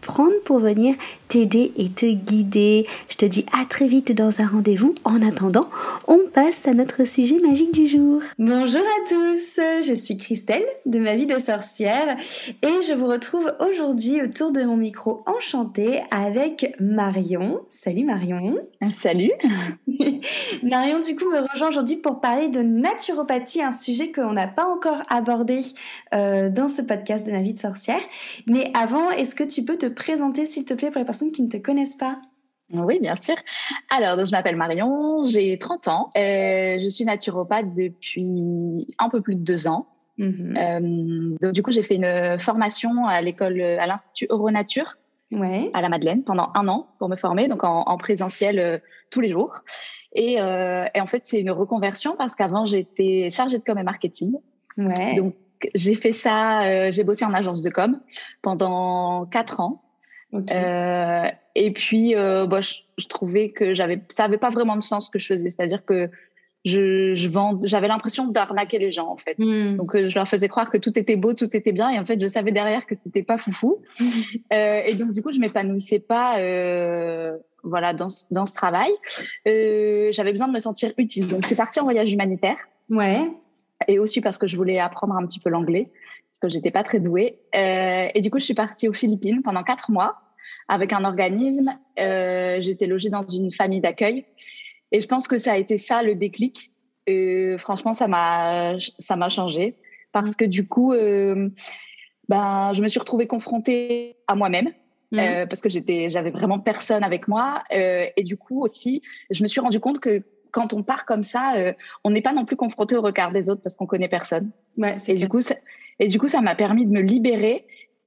prendre pour venir t'aider et te guider. Je te dis à très vite dans un rendez-vous. En attendant, on passe à notre sujet magique du jour. Bonjour à tous, je suis Christelle de ma vie de sorcière et je vous retrouve aujourd'hui autour de mon micro enchanté avec Marion. Salut Marion. Salut. Marion du coup me rejoint aujourd'hui pour parler de naturopathie, un sujet qu'on n'a pas encore abordé euh, dans ce podcast de ma vie de sorcière. Mais avant, est-ce que tu peux te présenter s'il te plaît pour les personnes qui ne te connaissent pas oui, bien sûr. Alors, je m'appelle Marion, j'ai 30 ans. Euh, je suis naturopathe depuis un peu plus de deux ans. Mhm. Euh, donc, du coup, j'ai fait une formation à l'école, à l'Institut Euronature, ouais. à la Madeleine, pendant un an pour me former, donc en, présentiel euh, tous les jours. Et, et en fait, c'est une reconversion parce qu'avant, j'étais chargée de com et marketing. Ouais. Donc, j'ai fait ça, j'ai bossé en agence de com pendant quatre ans. Euh, et puis, euh, bah, je, trouvais que j'avais, ça avait pas vraiment de sens ce que je faisais. C'est-à-dire que je, je vends, j'avais l'impression d'arnaquer les gens en fait. Hmm. Donc, euh, je leur faisais croire que tout était beau, tout était bien, et en fait, je savais derrière que c'était pas foufou. Hmm. Euh, et donc, du coup, je m'épanouissais pas. Euh, voilà, dans, dans ce travail, j'avais besoin de me sentir utile. Donc, c'est parti en voyage humanitaire. Ouais. Et aussi parce que je voulais apprendre un petit peu l'anglais que j'étais pas très douée. Euh, et du coup, je suis partie aux Philippines pendant quatre mois avec un organisme. Euh, j'étais logée dans une famille d'accueil. Et je pense que ça a été ça le déclic. Et franchement, ça m'a ça m'a changé parce que du coup, euh, ben, je me suis retrouvée confrontée à moi-même. Euh, parce que j'étais, j'avais vraiment personne avec moi, et du coup aussi, je me suis rendu compte que quand on part comme ça, euh, on n'est pas non plus confronté au regard des autres parce qu'on connaît personne. Ouais, et du coup, et du coup, ça m'a permis de me libérer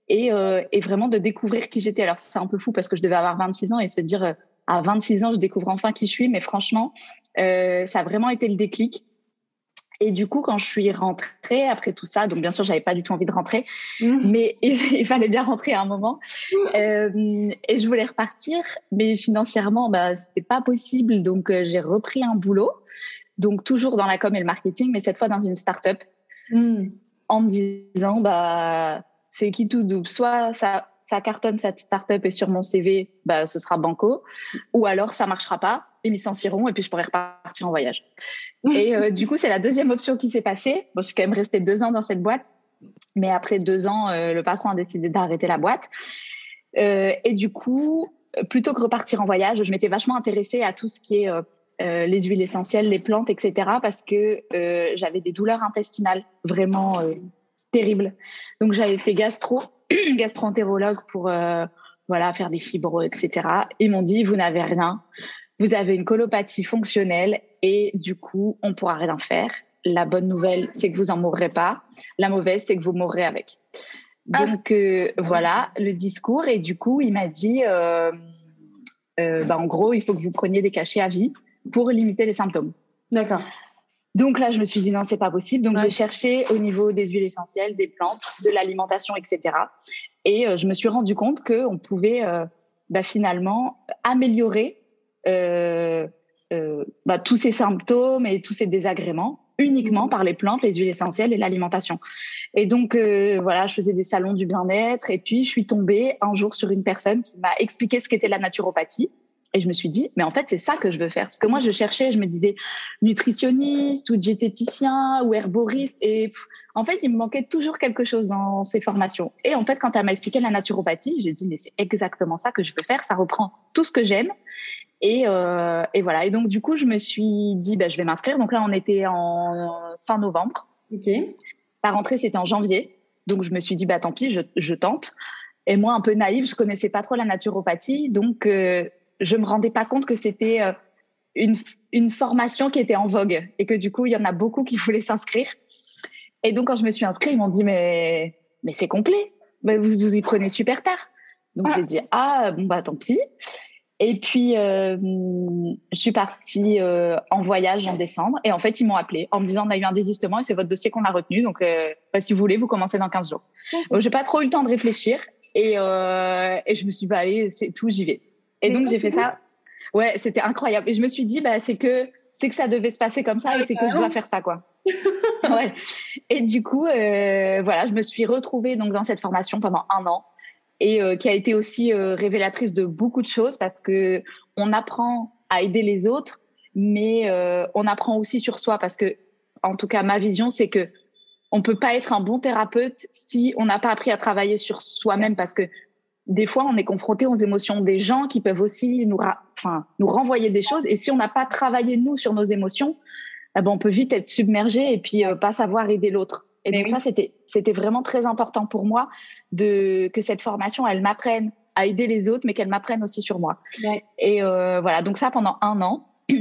et, euh, et vraiment de découvrir qui j'étais. Alors, c'est un peu fou parce que je devais avoir 26 ans et se dire, euh, à 26 ans, je découvre enfin qui je suis. Mais franchement, euh, ça a vraiment été le déclic. Et du coup, quand je suis rentrée après tout ça, donc bien sûr, j'avais pas du tout envie de rentrer, mmh. mais il, fallait bien rentrer à un moment. Euh, et je voulais repartir, mais financièrement, bah, c'était pas possible. Donc, euh, j'ai repris un boulot, donc toujours dans la com et le marketing, mais cette fois dans une start-up. Mmh en me disant bah c'est qui tout double? Soit ça ça cartonne cette startup et sur mon CV bah ce sera banco. Ou alors ça marchera pas ils me licencieront et puis je pourrai repartir en voyage. Et euh, du coup c'est la deuxième option qui s'est passée. Bon je suis quand même restée deux ans dans cette boîte. Mais après deux ans euh, le patron a décidé d'arrêter la boîte. Euh, et du coup plutôt que repartir en voyage je m'étais vachement intéressée à tout ce qui est euh, les huiles essentielles, les plantes, etc. parce que j'avais des douleurs intestinales vraiment terribles. Donc j'avais fait gastro, gastro-entérologue pour voilà faire des fibros, etc. Ils m'ont dit vous n'avez rien, vous avez une colopathie fonctionnelle et du coup on pourra rien faire. La bonne nouvelle c'est que vous en mourrez pas. La mauvaise c'est que vous mourrez avec. Ah. Donc voilà le discours et du coup il m'a dit bah, en gros il faut que vous preniez des cachets à vie pour limiter les symptômes. D'accord. Donc là, je me suis dit non, c'est pas possible. Donc j'ai cherché au niveau des huiles essentielles, des plantes, de l'alimentation, etc. Et euh, je me suis rendu compte que on pouvait euh, bah, finalement améliorer euh, bah, tous ces symptômes et tous ces désagréments uniquement par les plantes, les huiles essentielles et l'alimentation. Et donc voilà, je faisais des salons du bien-être et puis je suis tombée un jour sur une personne qui m'a expliqué ce qu'était la naturopathie. Et je me suis dit, mais en fait, c'est ça que je veux faire. Parce que moi, je cherchais, je me disais nutritionniste ou diététicien ou herboriste. Et en fait, il me manquait toujours quelque chose dans ces formations. Et en fait, quand elle m'a expliqué la naturopathie, j'ai dit, mais c'est exactement ça que je veux faire. Ça reprend tout ce que j'aime. Et, euh, et, voilà. Et donc, du coup, je me suis dit, bah, je vais m'inscrire. Donc là, on était en fin novembre. OK. La rentrée, c'était en janvier. Donc, je me suis dit, bah, tant pis, je, je tente. Et moi, un peu naïve, je connaissais pas trop la naturopathie. Donc, euh, je me rendais pas compte que c'était euh, une, une formation qui était en vogue et que du coup, il y en a beaucoup qui voulaient s'inscrire. Et donc, quand je me suis inscrite, ils m'ont dit, mais, mais c'est complet. Mais vous vous y prenez super tard. Donc, j'ai dit, ah, bon, bah, tant pis. Et puis, euh, je suis partie euh, en voyage en décembre. Et en fait, ils m'ont appelé en me disant, on a eu un désistement et c'est votre dossier qu'on a retenu. Donc, euh, bah, si vous voulez, vous commencez dans 15 jours. Donc, j'ai pas trop eu le temps de réfléchir. Et, et je me suis dit, bah, allez, c'est tout, j'y vais. Et donc, j'ai fait ça. Ouais, c'était incroyable. Et je me suis dit, bah, c'est que, c'est que ça devait se passer comme ça et c'est que je dois faire ça, quoi. ouais. Et du coup, euh, voilà, je me suis retrouvée donc dans cette formation pendant un an et euh, qui a été aussi euh, révélatrice de beaucoup de choses parce que on apprend à aider les autres, mais on apprend aussi sur soi parce que, en tout cas, ma vision, c'est que on peut pas être un bon thérapeute si on n'a pas appris à travailler sur soi-même parce que des fois, on est confronté aux émotions des gens qui peuvent aussi nous, enfin, nous renvoyer des choses. Et si on n'a pas travaillé nous sur nos émotions, eh ben, on peut vite être submergé et puis pas savoir aider l'autre. Et donc ça, c'était c'était vraiment très important pour moi de que cette formation, elle m'apprenne à aider les autres, mais qu'elle m'apprenne aussi sur moi. Et euh, voilà, donc ça pendant un an.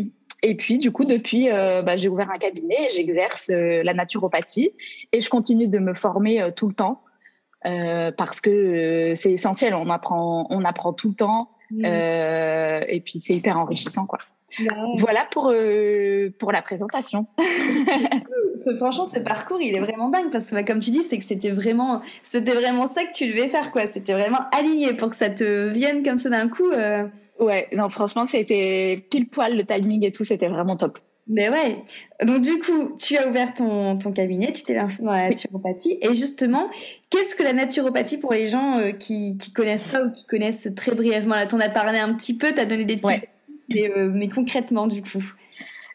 Et puis, du coup, depuis, euh, bah, j'ai ouvert un cabinet et j'exerce euh, la naturopathie et je continue de me former euh, tout le temps euh, parce que euh, c'est essentiel. On apprend, on apprend tout le temps mmh. et puis c'est hyper enrichissant, quoi. Voilà pour, euh, pour la présentation. ce, franchement, ce parcours, il est vraiment dingue parce que, bah, comme tu dis, c'est que c'était vraiment, c'était vraiment ça que tu devais faire, quoi. C'était vraiment aligné pour que ça te vienne comme ça d'un coup. Euh... Ouais, non, franchement, c'était pile poil le timing et tout, c'était vraiment top. Mais ouais. Donc du coup, tu as ouvert ton, ton cabinet, tu t'es lancé dans la naturopathie. Et justement, qu'est-ce que la naturopathie pour les gens euh, qui qui connaissent pas ou qui connaissent très brièvement? Là, t'en as parlé un petit peu, t'as donné des petites euh, mais, concrètement, du coup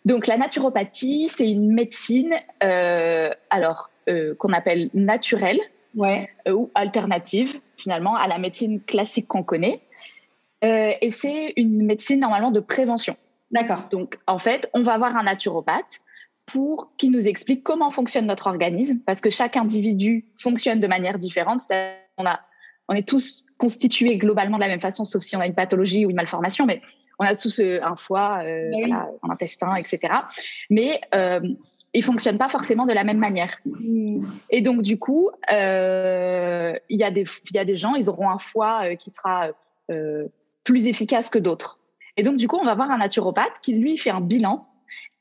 Donc, la naturopathie, c'est une médecine, euh, alors, qu'on appelle naturelle ouais. ou alternative, finalement, à la médecine classique qu'on connaît. et c'est une médecine, normalement, de prévention. D'accord. Donc, en fait, on va avoir un naturopathe pour qu'il nous explique comment fonctionne notre organisme, parce que chaque individu fonctionne de manière différente. On, a, on est tous constitués globalement de la même façon, sauf si on a une pathologie ou une malformation, mais on a tous euh, un foie, euh, un intestin, etc. Mais euh, ils fonctionnent pas forcément de la même manière. Hmm. Et donc du coup, euh, il y a des il y a des gens, ils auront un foie qui sera plus efficace que d'autres. Et donc du coup, on va voir un naturopathe qui lui fait un bilan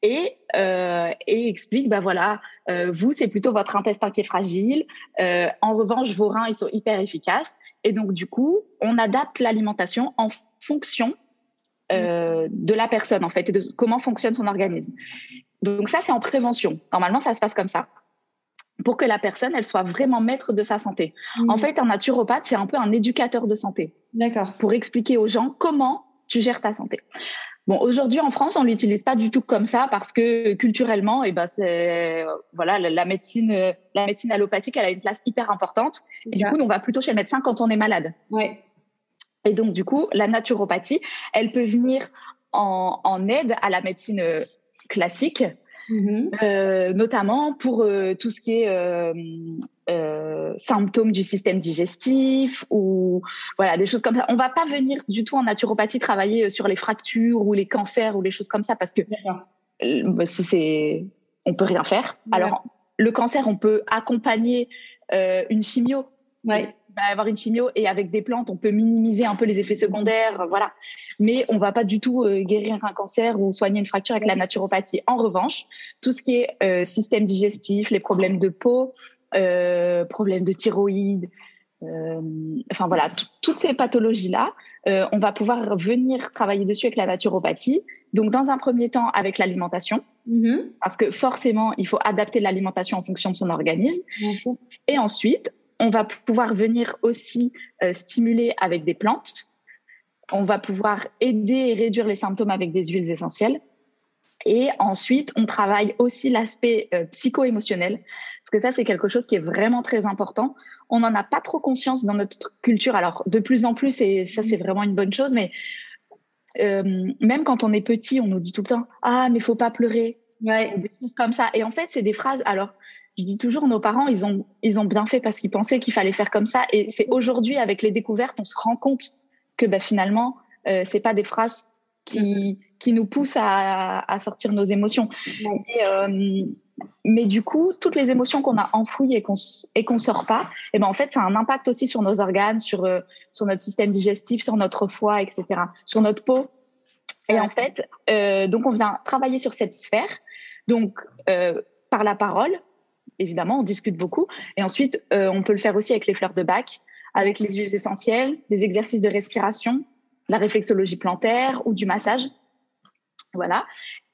et, euh, et explique, bah voilà, euh, vous, c'est plutôt votre intestin qui est fragile. Euh, en revanche, vos reins, ils sont hyper efficaces. Et donc, du coup, on adapte l'alimentation en fonction euh, de la personne en fait et de comment fonctionne son organisme. Donc ça c'est en prévention. Normalement ça se passe comme ça pour que la personne elle soit vraiment maître de sa santé. Mmh. En fait un naturopathe c'est un peu un éducateur de santé. D'accord. Pour expliquer aux gens comment tu gères ta santé. Bon, aujourd'hui en France, on l'utilise pas du tout comme ça parce que culturellement, et eh ben c'est voilà la, médecine, la médecine allopathique, elle a une place hyper importante. Et du coup, on va plutôt chez le médecin quand on est malade. Ouais. Et donc, du coup, la naturopathie, elle peut venir en, en aide à la médecine euh, classique, mm-hmm. euh, notamment pour euh, tout ce qui est euh, euh, symptômes du système digestif ou voilà des choses comme ça. On va pas venir du tout en naturopathie travailler sur les fractures ou les cancers ou les choses comme ça parce que bah, si c'est, on peut rien faire. Alors, le cancer, on peut accompagner une chimio. Ouais avoir une chimio et avec des plantes, on peut minimiser un peu les effets secondaires, voilà. Mais on va pas du tout euh, guérir un cancer ou soigner une fracture avec la naturopathie. En revanche, tout ce qui est euh, système digestif, les problèmes de peau, euh, problèmes de thyroïde, euh, enfin voilà, toutes ces pathologies-là, on va pouvoir venir travailler dessus avec la naturopathie. Donc dans un premier temps avec l'alimentation, mm-hmm. parce que forcément il faut adapter l'alimentation en fonction de son organisme. Et ensuite, on va pouvoir venir aussi euh, stimuler avec des plantes. On va pouvoir aider et réduire les symptômes avec des huiles essentielles. Et ensuite, on travaille aussi l'aspect euh, psycho-émotionnel, parce que ça, c'est quelque chose qui est vraiment très important. On n'en a pas trop conscience dans notre culture. Alors, de plus en plus, et ça, c'est vraiment une bonne chose, mais euh, même quand on est petit, on nous dit tout le temps Ah, mais faut pas pleurer. Ouais. Des choses comme ça. Et en fait, c'est des phrases. Alors, je dis toujours, nos parents, ils ont, ils ont bien fait parce qu'ils pensaient qu'il fallait faire comme ça. Et c'est aujourd'hui, avec les découvertes, on se rend compte que bah, finalement, euh, c'est pas des phrases qui, qui nous poussent à, sortir nos émotions. Euh, mais du coup, toutes les émotions qu'on a enfouies et qu'on et sort pas, et eh ben en fait, ça a un impact aussi sur nos organes, sur euh, sur notre système digestif, sur notre foie, etc., sur notre peau. Et en fait, euh, donc on vient travailler sur cette sphère, donc par la parole, évidemment, on discute beaucoup, et ensuite euh, on peut le faire aussi avec les fleurs de bac, avec les huiles essentielles, des exercices de respiration, la réflexologie plantaire ou du massage. Voilà.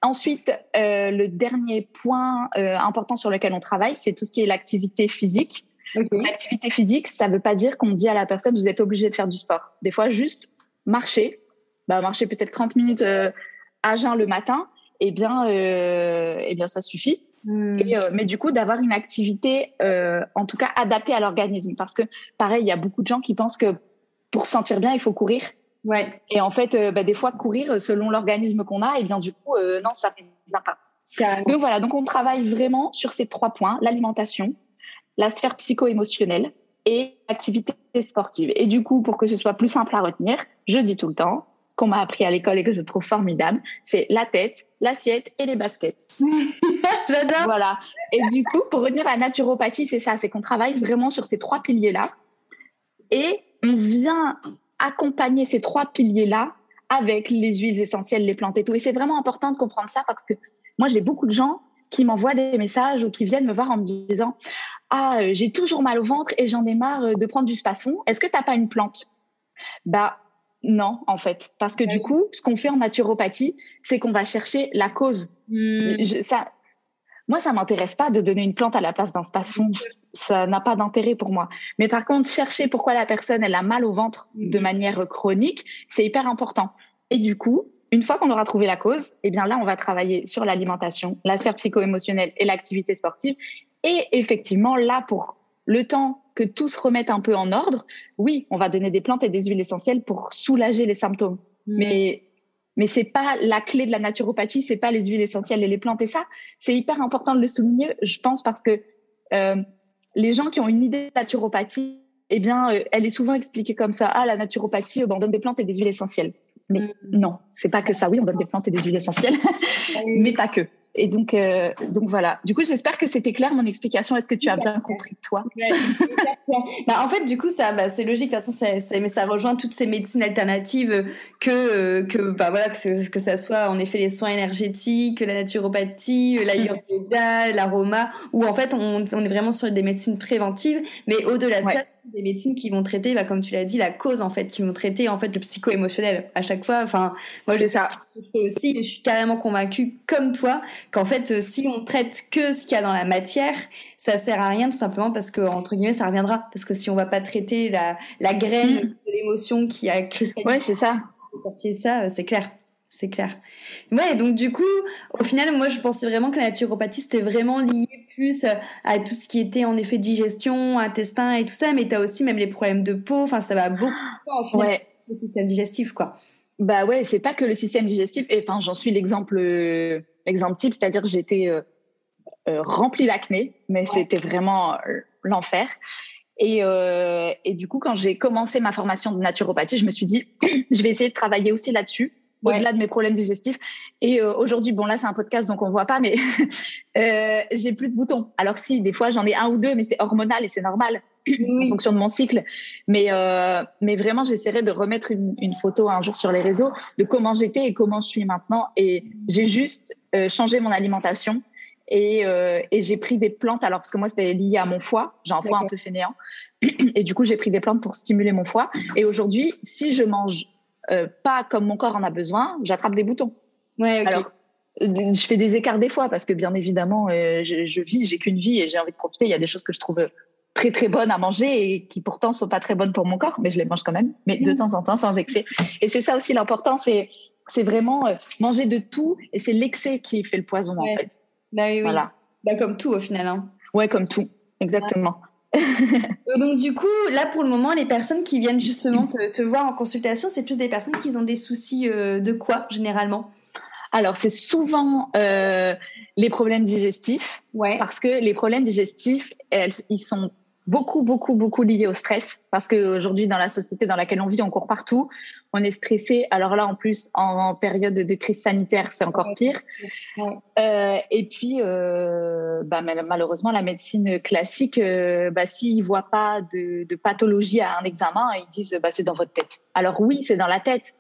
Ensuite, euh, le dernier point euh, important sur lequel on travaille, c'est tout ce qui est l'activité physique. L'activité physique, ça ne veut pas dire qu'on dit à la personne, vous êtes obligé de faire du sport. Des fois, juste marcher, bah, marcher peut-être 30 minutes euh, à jeun le matin, eh bien, eh bien ça suffit. Hmm. mais du coup, d'avoir une activité, en tout cas, adaptée à l'organisme. Parce que, pareil, il y a beaucoup de gens qui pensent que pour se sentir bien, il faut courir. Ouais. Et en fait, euh, bah, des fois, courir selon l'organisme qu'on a, et bien du coup, euh, non, ça ne vient pas. Donc voilà, donc on travaille vraiment sur ces trois points l'alimentation, la sphère psycho-émotionnelle et l'activité sportive. Et du coup, pour que ce soit plus simple à retenir, je dis tout le temps qu'on m'a appris à l'école et que je trouve formidable, c'est la tête, l'assiette et les baskets. J'adore. Voilà. Et du coup, pour retenir la naturopathie, c'est ça, c'est qu'on travaille vraiment sur ces trois piliers-là. Et on vient accompagner ces trois piliers-là avec les huiles essentielles, les plantes et tout. Et c'est vraiment important de comprendre ça parce que moi, j'ai beaucoup de gens qui m'envoient des messages ou qui viennent me voir en me disant Ah, euh, j'ai toujours mal au ventre et j'en ai marre euh, de prendre du spasfon. Est-ce que tu n'as pas une plante? Bah, non, en fait. Parce que du coup, ce qu'on fait en naturopathie, c'est qu'on va chercher la cause. Hmm. ça, moi, ça m'intéresse pas de donner une plante à la place d'un spasfon ça n'a pas d'intérêt pour moi. Mais par contre, chercher pourquoi la personne elle a mal au ventre de mhm. manière chronique, c'est hyper important. Et du coup, une fois qu'on aura trouvé la cause, eh bien là, on va travailler sur l'alimentation, la sphère psycho-émotionnelle et l'activité sportive. Et effectivement, là, pour le temps que tout se remette un peu en ordre, oui, on va donner des plantes et des huiles essentielles pour soulager les symptômes. Mhm. Mais mais c'est pas la clé de la naturopathie, c'est pas les huiles essentielles et les plantes et ça, c'est hyper important de le souligner, je pense, parce que euh, les gens qui ont une idée de naturopathie, eh bien, euh, elle est souvent expliquée comme ça. Ah, la naturopathie, euh, on donne des plantes et des huiles essentielles. Mais mm. non, c'est pas que ça. Oui, on donne des plantes et des huiles essentielles, mais pas que. Et donc, euh, donc voilà. Du coup, j'espère que c'était clair mon explication. Est-ce que tu as bien compris, toi? Bah, En fait, du coup, ça, bah, c'est logique. De toute façon, mais ça rejoint toutes ces médecines alternatives que, que, bah, voilà, que, que ça soit en effet les soins énergétiques, la naturopathie, l'ayurveda, l'aroma, où en fait, on, on, est vraiment sur des médecines préventives. Mais au-delà de ça, des médecines qui vont traiter, bah, comme tu l'as dit, la cause en fait, qui vont traiter en fait le psycho-émotionnel à chaque fois. Enfin, moi je ça. aussi, je suis carrément convaincue, comme toi, qu'en fait, euh, si on traite que ce qu'il y a dans la matière, ça sert à rien tout simplement parce que entre guillemets, ça reviendra. Parce que si on va pas traiter la, la graine mm. de l'émotion qui a cristallisé, ouais, c'est ça. ça, euh, c'est clair c'est clair. Ouais, donc du coup, au final, moi, je pensais vraiment que la naturopathie, c'était vraiment lié plus à tout ce qui était en effet digestion, intestin et tout ça, mais tu as aussi même les problèmes de peau, enfin, ça va beaucoup au ouais. le système digestif, quoi. Bah ouais, c'est pas que le système digestif, et enfin, j'en suis l'exemple, l'exemple type, c'est-à-dire j'étais euh, euh, remplie d'acné, mais c'était vraiment euh, l'enfer. Et, et, du coup, quand j'ai commencé ma formation de naturopathie, je me suis dit, je vais essayer de travailler aussi là-dessus au-delà de mes problèmes digestifs. Et euh, aujourd'hui, bon là c'est un podcast donc on voit pas, mais euh, j'ai plus de boutons. Alors si des fois j'en ai un ou deux, mais c'est hormonal et c'est normal en fonction de mon cycle. Mais euh, mais vraiment j'essaierai de remettre une, une, photo un jour sur les réseaux de comment j'étais et comment je suis maintenant. Et j'ai juste changé mon alimentation. Et, et j'ai pris des plantes, alors parce que moi c'était lié à mon foie, j'ai un foie un peu fainéant, et du coup j'ai pris des plantes pour stimuler mon foie. Et aujourd'hui, si je mange euh, pas comme mon corps en a besoin, j'attrape des boutons. Ouais, Alors, euh, je fais des écarts des fois parce que bien évidemment, euh, je, je, vis, j'ai qu'une vie et j'ai envie de profiter. Il y a des choses que je trouve très très bonnes à manger et qui pourtant sont pas très bonnes pour mon corps, mais je les mange quand même, mais de mmh. temps en temps sans excès. Et c'est ça aussi l'important, c'est c'est vraiment manger de tout et c'est l'excès qui fait le poison en fait. Bah oui, oui. Voilà. Bah comme tout au final. Hein. Ouais, comme tout, exactement. donc du coup, là pour le moment, les personnes qui viennent justement te, te voir en consultation, c'est plus des personnes qui ont des soucis euh, de quoi généralement? Alors, c'est souvent les problèmes digestifs, ouais. parce que les problèmes digestifs, elles, ils sont beaucoup, beaucoup, beaucoup liés au stress, parce qu'aujourd'hui, dans la société dans laquelle on vit, on court partout, on est stressé. Alors là, en plus, en, période de crise sanitaire, c'est encore pire. Euh, et puis, euh, bah, malheureusement, la médecine classique, euh, bah, s'ils ne voient pas de, de, pathologie à un examen, ils disent bah, c'est dans votre tête. Alors oui, c'est dans la tête,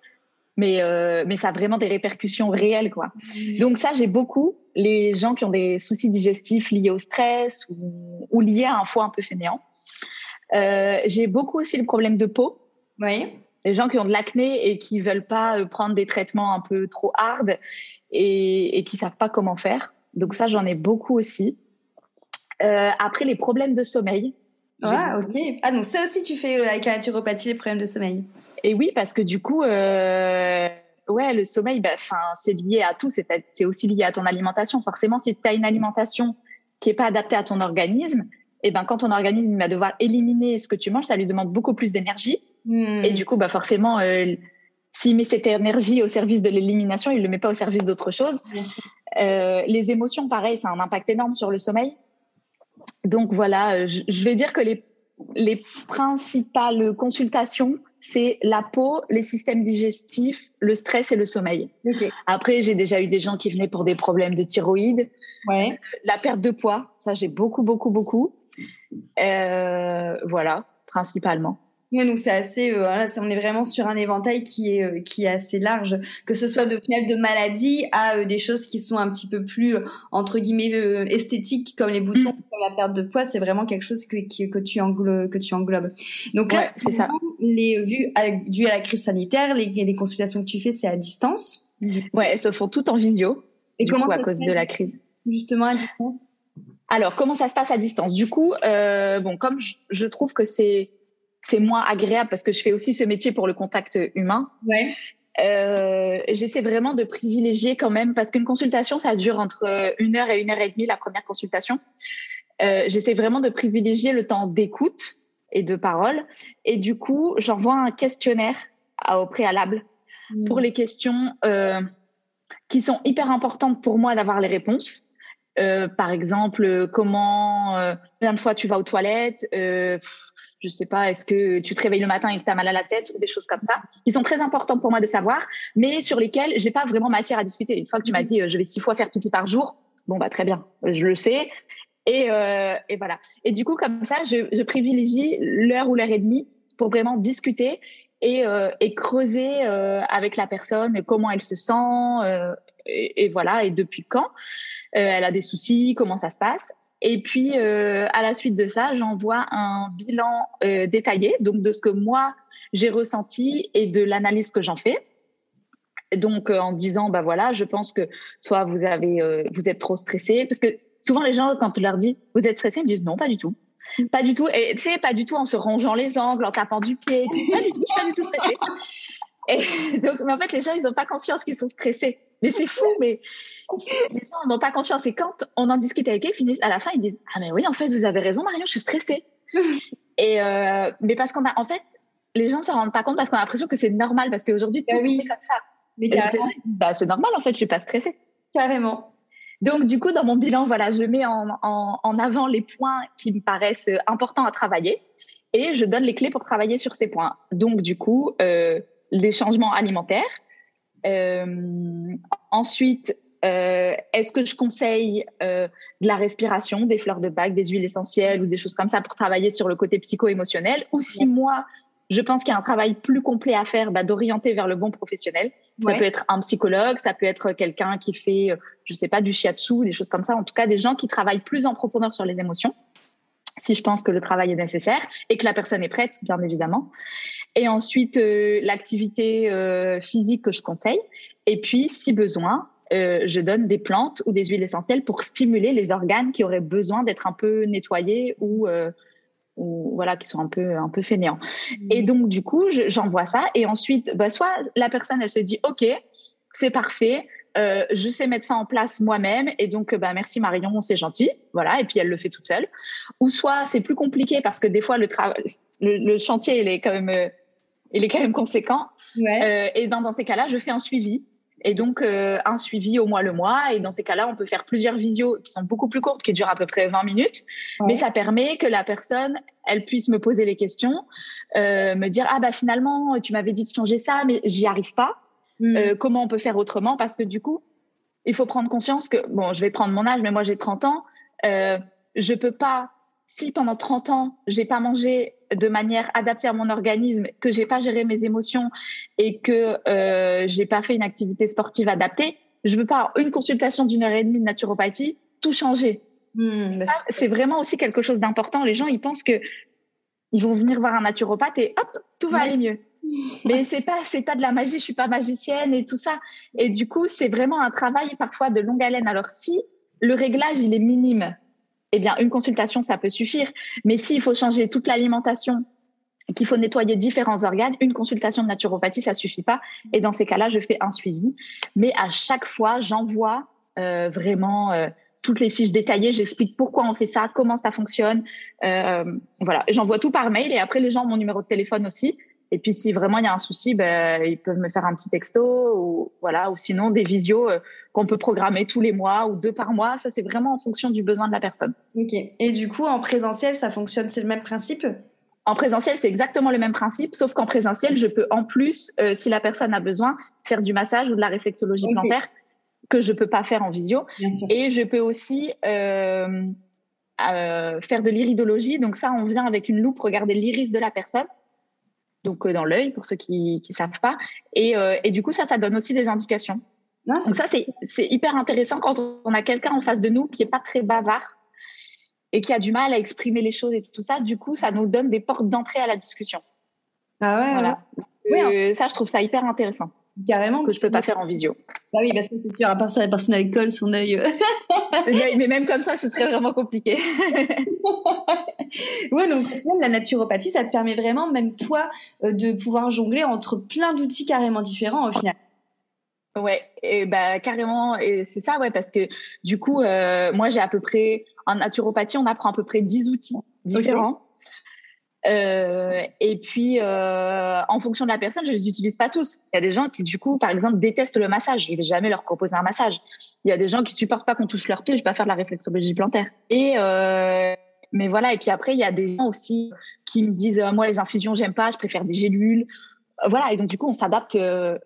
mais, mais ça a vraiment des répercussions réelles. Quoi. Donc ça, j'ai beaucoup les gens qui ont des soucis digestifs liés au stress ou, ou liés à un foie un peu fainéant. J'ai beaucoup aussi le problème de peau. Oui. Les gens qui ont de l'acné et qui veulent pas euh, prendre des traitements un peu trop hard et, et qui savent pas comment faire. Donc ça, j'en ai beaucoup aussi. Euh, après, les problèmes de sommeil. Ah, ok. Ah, donc ça aussi, tu fais euh, avec la naturopathie les problèmes de sommeil. Et oui, parce que du coup, euh, ouais, le sommeil, bah, c'est lié à tout. C'est aussi lié à ton alimentation. Forcément, si tu as une alimentation qui est pas adaptée à ton organisme, et eh ben quand ton organisme va devoir éliminer ce que tu manges, ça lui demande beaucoup plus d'énergie. Hmm. Et du coup, bah forcément, euh, s'il met cette énergie au service de l'élimination, il le met pas au service d'autre chose. Euh, les émotions, pareil, ça a un impact énorme sur le sommeil. Donc voilà, euh, je, vais dire que les, les principales consultations, c'est la peau, les systèmes digestifs, le stress et le sommeil. Après, j'ai déjà eu des gens qui venaient pour des problèmes de thyroïde, ouais. la perte de poids, ça j'ai beaucoup, beaucoup, beaucoup. Voilà, principalement donc c'est assez, euh, on est vraiment sur un éventail qui est euh, qui est assez large, que ce soit de de maladies à euh, des choses qui sont un petit peu plus entre guillemets esthétiques comme les boutons, mm. comme la perte de poids, c'est vraiment quelque chose que que tu englobes, que tu englobes. Donc là, c'est ça. Les vues dues à la crise sanitaire, les, les consultations que tu fais, c'est à distance. Ouais, elles se font toutes en visio. Et comment coup, à cause de la crise Justement à distance? Alors comment ça se passe à distance? Du coup, bon, comme je trouve que c'est c'est moins agréable parce que je fais aussi ce métier pour le contact humain. Ouais. Euh, j'essaie vraiment de privilégier quand même parce qu'une consultation ça dure entre une heure et une heure et demie la première consultation. Euh, j'essaie vraiment de privilégier le temps d'écoute et de parole et du coup j'envoie un questionnaire au préalable mmh. pour les questions euh, qui sont hyper importantes pour moi d'avoir les réponses. Euh, par exemple, comment, euh, combien de fois tu vas aux toilettes, euh, je sais pas, est-ce que tu te réveilles le matin et que tu as mal à la tête ou des choses comme ça, qui sont très importantes pour moi de savoir, mais sur lesquelles j'ai pas vraiment matière à discuter. Une fois que tu m'as dit euh, je vais six fois faire pipi par jour, bon bah très bien, je le sais. Et, euh, et voilà. Et du coup, comme ça, je, je privilégie l'heure ou l'heure et demie pour vraiment discuter et, euh, et creuser avec la personne comment elle se sent et, et, voilà et depuis quand elle a des soucis, comment ça se passe. Et puis, euh, à la suite de ça, j'envoie un bilan euh, détaillé, donc de ce que moi j'ai ressenti et de l'analyse que j'en fais. Donc, euh, en disant, bah voilà, je pense que soit vous avez, vous êtes trop stressé, parce que souvent les gens, quand tu leur dis, vous êtes stressé, ils me disent non, pas du tout. Pas du tout. Et tu sais, pas du tout en se rongeant les angles, en tapant du pied, pas du tout, pas du tout stressé. Et donc, mais en fait, les gens, ils n'ont pas conscience qu'ils sont stressés. Mais c'est fou, mais les gens n'ont pas conscience. Et quand on en discute avec eux, ils finissent à la fin, ils disent Ah, mais oui, en fait, vous avez raison, Marion, je suis stressée. et euh, mais parce qu'on a, en fait, les gens ne se rendent pas compte parce qu'on a l'impression que c'est normal, parce qu'aujourd'hui, tout bah oui. est comme ça. Mais bah, c'est normal, en fait, je suis pas stressée. Carrément. Donc, du coup, dans mon bilan, voilà, je mets en, en, en, avant les points qui me paraissent importants à travailler et je donne les clés pour travailler sur ces points. Donc, du coup, euh, les changements alimentaires. Euh, ensuite, euh, Est-ce que je conseille euh, de la respiration, des fleurs de bac, des huiles essentielles ou des choses comme ça pour travailler sur le côté psycho-émotionnel? Ou si moi, je pense qu'il y a un travail plus complet à faire, bah, d'orienter vers le bon professionnel. Ça peut être un psychologue, ça peut être quelqu'un qui fait, euh, je sais pas, du shiatsu, des choses comme ça. En tout cas, des gens qui travaillent plus en profondeur sur les émotions. Si je pense que le travail est nécessaire et que la personne est prête, bien évidemment. Et ensuite, euh, l'activité euh, physique que je conseille. Et puis, si besoin, euh, je donne des plantes ou des huiles essentielles pour stimuler les organes qui auraient besoin d'être un peu nettoyés ou, ou voilà qui sont un peu un peu fainéants. Et mmh. donc du coup, j'envoie ça et ensuite, bah, soit la personne elle se dit ok, c'est parfait. Euh, je sais mettre ça en place moi-même et donc bah merci Marion c'est gentil voilà et puis elle le fait toute seule ou soit c'est plus compliqué parce que des fois le, le, le chantier il est quand même euh, il est quand même conséquent ouais. euh, et dans, dans ces cas-là je fais un suivi et donc un suivi au mois le mois. Et dans ces cas-là, on peut faire plusieurs visios qui sont beaucoup plus courtes, qui durent à peu près 20 minutes, mais ça permet que la personne, elle puisse me poser les questions, me dire ah bah finalement tu m'avais dit de changer ça, mais j'y arrive pas. Mm. comment on peut faire autrement? Parce que du coup, il faut prendre conscience que bon, je vais prendre mon âge, mais moi j'ai 30 ans. Euh, je peux pas, si pendant 30 ans, j'ai pas mangé de manière adaptée à mon organisme, que j'ai pas géré mes émotions et que euh, j'ai pas fait une activité sportive adaptée, je veux pas une consultation d'une heure et demie de naturopathie tout changer. Hmm, c'est vraiment aussi quelque chose d'important. Les gens, ils pensent que ils vont venir voir un naturopathe et hop, tout va aller mieux. Mais c'est pas c'est pas de la magie. Je suis pas magicienne et tout ça. Et du coup, c'est vraiment un travail parfois de longue haleine. Alors si le réglage il est minime, eh bien une consultation ça peut suffire. Mais s'il faut changer toute l'alimentation, qu'il faut nettoyer différents organes, une consultation de naturopathie ça suffit pas. Et dans ces cas-là, je fais un suivi. Mais à chaque fois, j'envoie euh, vraiment euh, toutes les fiches détaillées. J'explique pourquoi on fait ça, comment ça fonctionne. Euh, voilà, j'envoie tout par mail et après les gens ont mon numéro de téléphone aussi. Et puis si vraiment il y a un souci, ben, ils peuvent me faire un petit texto ou voilà, ou sinon des visios euh, qu'on peut programmer tous les mois ou deux par mois. Ça c'est vraiment en fonction du besoin de la personne. Ok. Et du coup en présentiel, ça fonctionne, c'est le même principe? En présentiel, c'est exactement le même principe, sauf qu'en présentiel, je peux en plus, euh, si la personne a besoin, faire du massage ou de la réflexologie plantaire que je peux pas faire en visio. Et je peux aussi euh, faire de l'iridologie. Donc ça, on vient avec une loupe regarder l'iris de la personne donc euh, dans l'œil pour ceux qui ne savent pas. Et, euh, et, du coup, ça, ça donne aussi des indications. Donc ça, c'est hyper intéressant quand on a quelqu'un en face de nous qui est pas très bavard et qui a du mal à exprimer les choses et tout ça. Du coup, ça nous donne des portes d'entrée à la discussion. Ah ouais. Voilà. Euh, ça, je trouve ça hyper intéressant. Carrément. Que je peux pas faire en visio. Ah oui, parce que c'est sûr, à part ça, la personne elle colle son œil. mais même comme ça, ce serait vraiment compliqué. ouais, donc la naturopathie, ça te permet vraiment, même toi, euh, de pouvoir jongler entre plein d'outils carrément différents au final. Ouais, et bah carrément, et c'est ça, ouais, parce que du coup, euh, moi j'ai à peu près en naturopathie, on apprend à peu près 10 outils différents. Euh, et puis, euh, en fonction de la personne, je les utilise pas tous. Il y a des gens qui, du coup, par exemple, détestent le massage. Je vais jamais leur proposer un massage. Il y a des gens qui supportent pas qu'on touche leurs pieds. Je vais pas faire de la réflexologie plantaire. Et euh, mais voilà. Et puis après, il y a des gens aussi qui me disent, moi, les infusions, j'aime pas. Je préfère des gélules. Voilà. Et donc, du coup, on s'adapte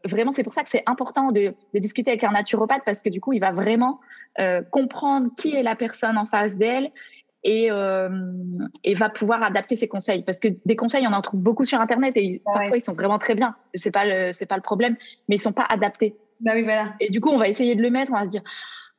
vraiment. C'est pour ça que c'est important de, discuter avec un naturopathe parce que du coup, il va vraiment comprendre qui est la personne en face d'elle et, euh, et va pouvoir adapter ses conseils. Parce que des conseils, on en trouve beaucoup sur Internet et parfois ils sont vraiment très bien. C'est pas le, c'est pas le problème, mais ils sont pas adaptés. Bah oui, voilà. Et du coup, on va essayer de le mettre. On va se dire,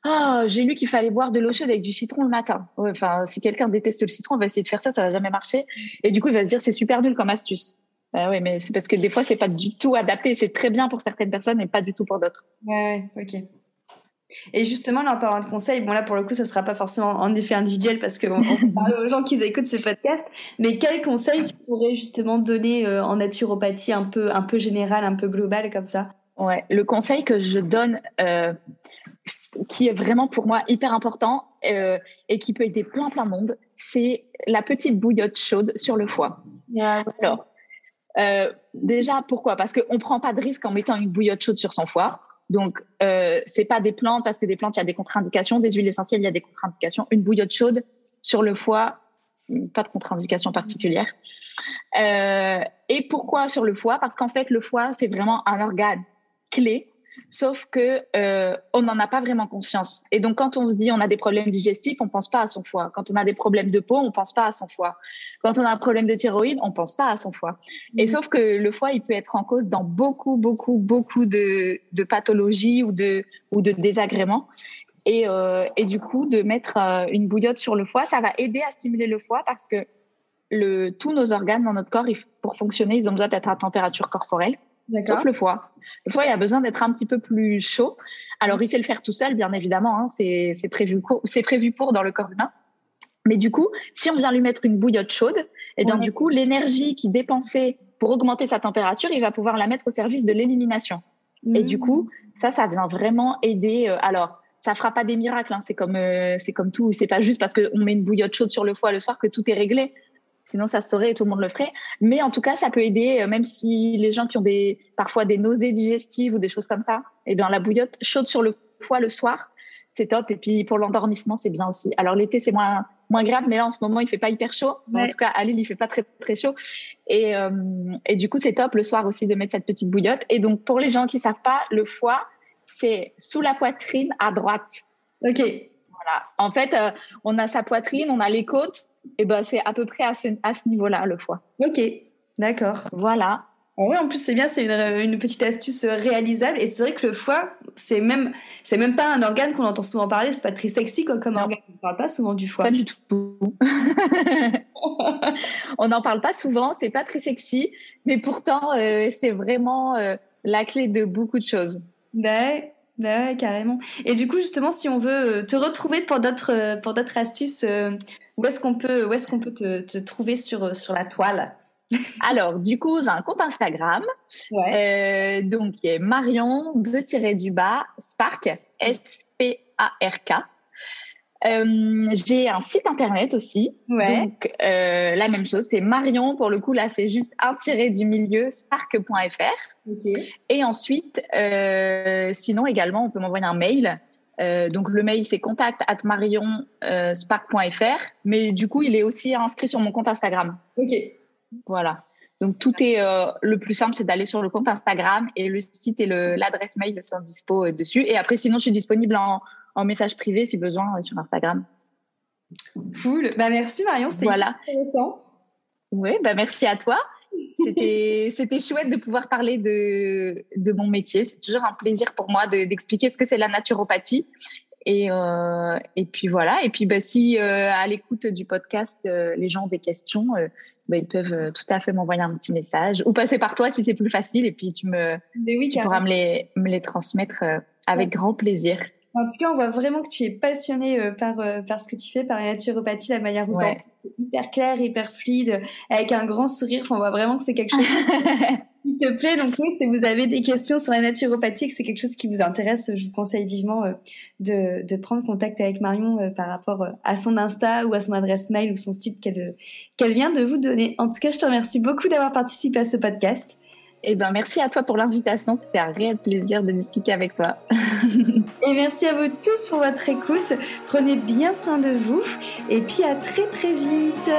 ah, j'ai lu qu'il fallait boire de l'eau chaude avec du citron le matin. Enfin, si quelqu'un déteste le citron, on va essayer de faire ça, ça va jamais marcher. Et du coup, il va se dire, c'est super nul comme astuce. Bah oui, mais c'est parce que des fois, c'est pas du tout adapté. C'est très bien pour certaines personnes et pas du tout pour d'autres. Ouais, ok. Et justement, là, en parlant de conseils, bon là pour le coup, ça sera pas forcément en effet individuel parce qu'on on parle aux gens qui écoutent ce podcast. Mais quels conseils tu pourrais justement donner euh, en naturopathie un peu, un peu général, un peu global comme ça? Ouais, le conseil que je donne, euh, qui est vraiment pour moi hyper important euh, et qui peut aider plein plein de monde, c'est la petite bouillotte chaude sur le foie. Alors, déjà pourquoi? Parce qu'on prend pas de risque en mettant une bouillotte chaude sur son foie. Donc, euh, c'est pas des plantes parce que des plantes, il y a des contre-indications. Des huiles essentielles, il y a des contre-indications. Une bouillotte chaude sur le foie, pas de contre-indication particulière. Euh, et pourquoi sur le foie? Parce qu'en fait, le foie, c'est vraiment un organe clé Sauf que euh, on n'en a pas vraiment conscience. Et donc, quand on se dit on a des problèmes digestifs, on pense pas à son foie. Quand on a des problèmes de peau, on pense pas à son foie. Quand on a un problème de thyroïde, on pense pas à son foie. Et mmh. sauf que le foie, il peut être en cause dans beaucoup, beaucoup, beaucoup de, de pathologies ou de ou de désagréments. Et, euh, et du coup, de mettre euh, une bouillotte sur le foie, ça va aider à stimuler le foie parce que le, tous nos organes dans notre corps, pour fonctionner, ils ont besoin d'être à température corporelle sauf le foie. Le foie, il a besoin d'être un petit peu plus chaud. Alors, il sait le faire tout seul, bien évidemment. Hein, c'est prévu, pour dans le corps humain. Mais du coup, si on vient lui mettre une bouillotte chaude, et eh bien, du coup, l'énergie qu'il dépensait pour augmenter sa température, il va pouvoir la mettre au service de l'élimination. Et du coup, mmh. ça, ça vient vraiment aider. Euh, alors, ça fera pas des miracles. Hein, c'est comme, euh, c'est comme tout. C'est pas juste parce qu'on met une bouillotte chaude sur le foie le soir que tout est réglé Sinon, ça se saurait et tout le monde le ferait. Mais en tout cas, ça peut aider, même si les gens qui ont des, parfois des nausées digestives ou des choses comme ça, eh bien, la bouillotte chaude sur le foie le soir, c'est top. Et puis pour l'endormissement, c'est bien aussi. Alors l'été, c'est moins moins grave, mais là en ce moment, il fait pas hyper chaud. En tout cas, à Lille, il fait pas très très chaud. Et, euh, et du coup, c'est top le soir aussi de mettre cette petite bouillotte. Et donc pour les gens qui savent pas, le foie, c'est sous la poitrine à droite. Ok. Voilà. En fait, euh, on a sa poitrine, on a les côtes. Et ben c'est à peu près à ce, à ce niveau-là le foie. Ok. D'accord. Voilà. Oui, en plus c'est bien, c'est une, une, petite astuce réalisable et c'est vrai que le foie, c'est même c'est même pas un organe qu'on entend souvent parler, c'est pas très sexy quoi, comme organe. On parle pas souvent du foie. Pas du tout. on n'en parle pas souvent, c'est pas très sexy, mais pourtant euh, c'est vraiment euh, la clé de beaucoup de choses. Ben, ben ouais, carrément. Et du coup, justement, si on veut euh, te retrouver pour d'autres pour d'autres astuces, où est-ce qu'on peut où est-ce qu'on peut te, te, trouver sur sur la toile? Alors, du coup, j'ai un compte Instagram, euh, donc qui est Marion de tirer du bas Spark S-P-A-R-K. Euh, j'ai un site internet aussi, donc euh, la même chose, c'est Marion. Pour le coup, là, c'est juste un tiré du milieu spark.fr. Et ensuite, sinon également, on peut m'envoyer un mail. donc le mail c'est contact at marionspark.fr, mais du coup il est aussi inscrit sur mon compte Instagram. Ok. Voilà. Donc tout est euh, le plus simple, c'est d'aller sur le compte Instagram et le site et l'adresse mail sont dispo euh, dessus. Et après, sinon, je suis disponible en, message privé si besoin euh, sur Instagram. Cool. Bah merci Marion, c'était voilà. intéressant. Oui, bah merci à toi. C'était c'était chouette de pouvoir parler de, de mon métier. C'est toujours un plaisir pour moi d'expliquer ce que c'est la naturopathie. Et, et puis voilà. Et puis bah, si à l'écoute du podcast, les gens ont des questions, bah, ils peuvent euh, tout à fait m'envoyer un petit message ou passer par toi si c'est plus facile et puis tu me oui, tu pourras me les, me les transmettre euh, avec grand plaisir. En tout cas, on voit vraiment que tu es passionné euh, par, par ce que tu fais, par la naturopathie, la manière dont ouais. c'est hyper clair, hyper fluide, avec un grand sourire. Enfin, on voit vraiment que c'est quelque chose qui te plaît. Donc oui, si vous avez des questions sur la naturopathie, que c'est quelque chose qui vous intéresse, je vous conseille vivement de, de prendre contact avec Marion par rapport à son Insta ou à son adresse mail ou son site qu'elle qu'elle vient de vous donner. En tout cas, je te remercie beaucoup d'avoir participé à ce podcast. Eh ben, merci à toi pour l'invitation. C'était un réel plaisir de discuter avec toi. et merci à vous tous pour votre écoute. Prenez bien soin de vous. Et puis à très très vite.